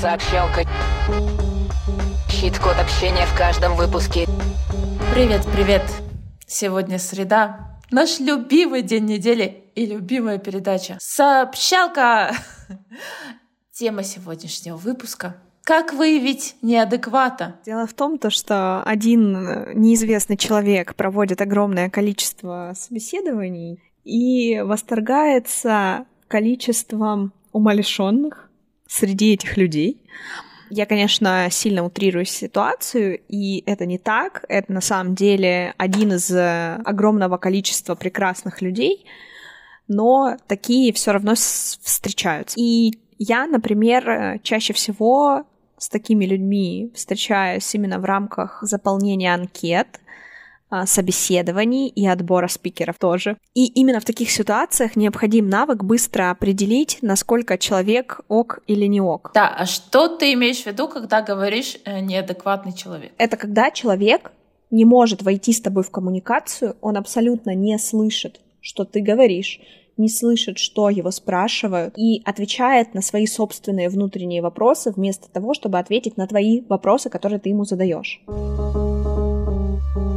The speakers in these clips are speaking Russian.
Сообщалка. Щит-код общения в каждом выпуске. Привет, привет. Сегодня среда. Наш любимый день недели и любимая передача. Сообщалка! Тема сегодняшнего выпуска как выявить неадеквата? Дело в том, то, что один неизвестный человек проводит огромное количество собеседований и восторгается количеством умалишенных среди этих людей. Я, конечно, сильно утрирую ситуацию, и это не так. Это на самом деле один из огромного количества прекрасных людей, но такие все равно встречаются. И я, например, чаще всего с такими людьми встречаюсь именно в рамках заполнения анкет, собеседований и отбора спикеров тоже. И именно в таких ситуациях необходим навык быстро определить, насколько человек ок или не ок. Да, а что ты имеешь в виду, когда говоришь э, неадекватный человек? Это когда человек не может войти с тобой в коммуникацию, он абсолютно не слышит, что ты говоришь, не слышит, что его спрашивают, и отвечает на свои собственные внутренние вопросы вместо того, чтобы ответить на твои вопросы, которые ты ему задаешь.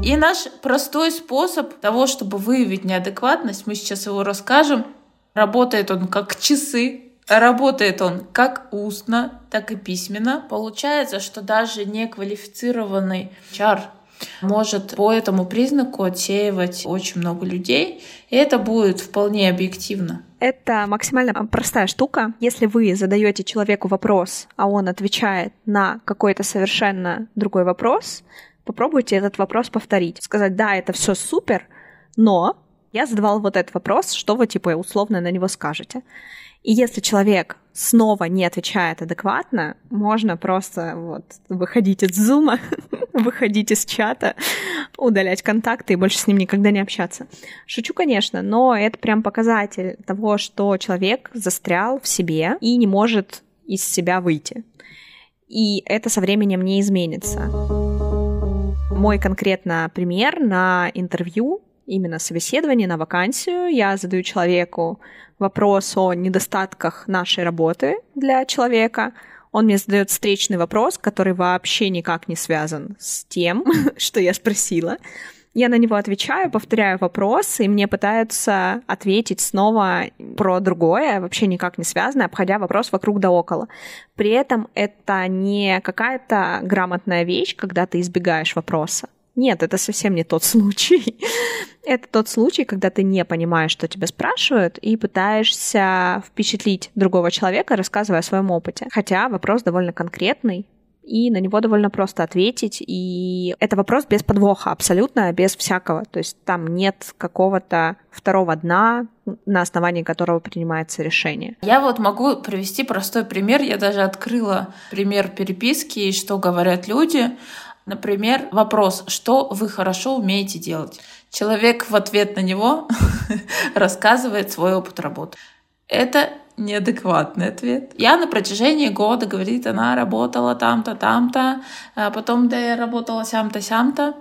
И наш простой способ того, чтобы выявить неадекватность, мы сейчас его расскажем. Работает он как часы, Работает он как устно, так и письменно. Получается, что даже неквалифицированный чар может по этому признаку отсеивать очень много людей, и это будет вполне объективно. Это максимально простая штука. Если вы задаете человеку вопрос, а он отвечает на какой-то совершенно другой вопрос, попробуйте этот вопрос повторить. Сказать, да, это все супер, но я задавал вот этот вопрос, что вы, типа, условно на него скажете. И если человек снова не отвечает адекватно, можно просто вот выходить из зума, выходить из чата, удалять контакты и больше с ним никогда не общаться. Шучу, конечно, но это прям показатель того, что человек застрял в себе и не может из себя выйти. И это со временем не изменится. Мой конкретно пример на интервью именно собеседование на вакансию. Я задаю человеку вопрос о недостатках нашей работы для человека. Он мне задает встречный вопрос, который вообще никак не связан с тем, что я спросила. Я на него отвечаю, повторяю вопрос, и мне пытаются ответить снова про другое, вообще никак не связанное, обходя вопрос вокруг да около. При этом это не какая-то грамотная вещь, когда ты избегаешь вопроса. Нет, это совсем не тот случай. это тот случай, когда ты не понимаешь, что тебя спрашивают, и пытаешься впечатлить другого человека, рассказывая о своем опыте. Хотя вопрос довольно конкретный, и на него довольно просто ответить. И это вопрос без подвоха, абсолютно без всякого. То есть там нет какого-то второго дна, на основании которого принимается решение. Я вот могу привести простой пример. Я даже открыла пример переписки, и что говорят люди. Например, вопрос, что вы хорошо умеете делать? Человек в ответ на него рассказывает свой опыт работы. Это неадекватный ответ. Я на протяжении года, говорит, она работала там-то, там-то, а потом да я работала сям-то, сям-то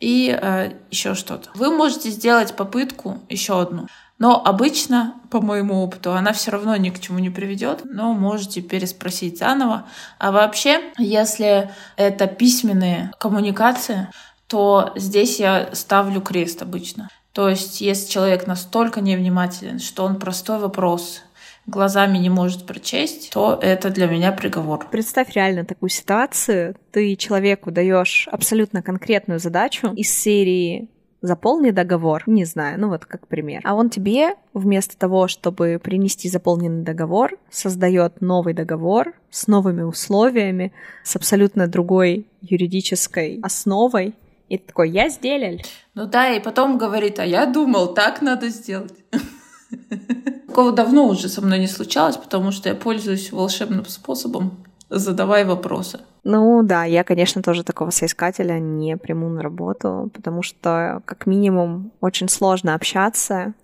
и э, еще что-то. Вы можете сделать попытку еще одну. Но обычно, по моему опыту, она все равно ни к чему не приведет, но можете переспросить заново. А вообще, если это письменные коммуникации, то здесь я ставлю крест обычно. То есть, если человек настолько невнимателен, что он простой вопрос глазами не может прочесть, то это для меня приговор. Представь реально такую ситуацию. Ты человеку даешь абсолютно конкретную задачу из серии заполни договор, не знаю, ну вот как пример. А он тебе вместо того, чтобы принести заполненный договор, создает новый договор с новыми условиями, с абсолютно другой юридической основой. И ты такой, я сделал. Ну да, и потом говорит, а я думал, так надо сделать. Такого давно уже со мной не случалось, потому что я пользуюсь волшебным способом задавай вопросы. Ну да, я, конечно, тоже такого соискателя не приму на работу, потому что, как минимум, очень сложно общаться.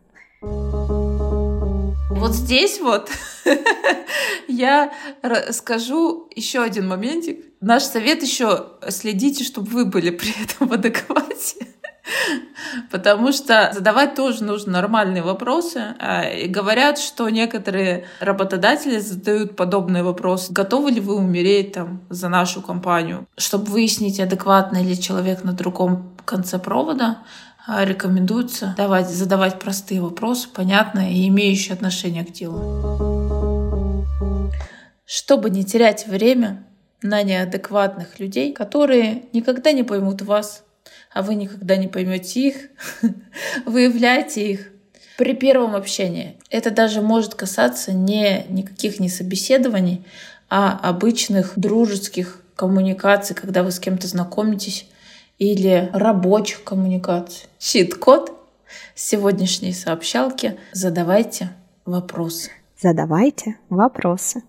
Вот здесь вот я скажу еще один моментик. Наш совет еще следите, чтобы вы были при этом в адеквате. Потому что задавать тоже нужно нормальные вопросы. А, и говорят, что некоторые работодатели задают подобные вопросы. Готовы ли вы умереть там за нашу компанию? Чтобы выяснить, адекватный ли человек на другом конце провода, а, рекомендуется давать, задавать простые вопросы, понятные и имеющие отношение к делу. Чтобы не терять время на неадекватных людей, которые никогда не поймут вас, а вы никогда не поймете их, выявляйте их при первом общении. Это даже может касаться не никаких не собеседований, а обычных дружеских коммуникаций, когда вы с кем-то знакомитесь, или рабочих коммуникаций. Щит-код сегодняшней сообщалки. Задавайте вопросы. Задавайте вопросы.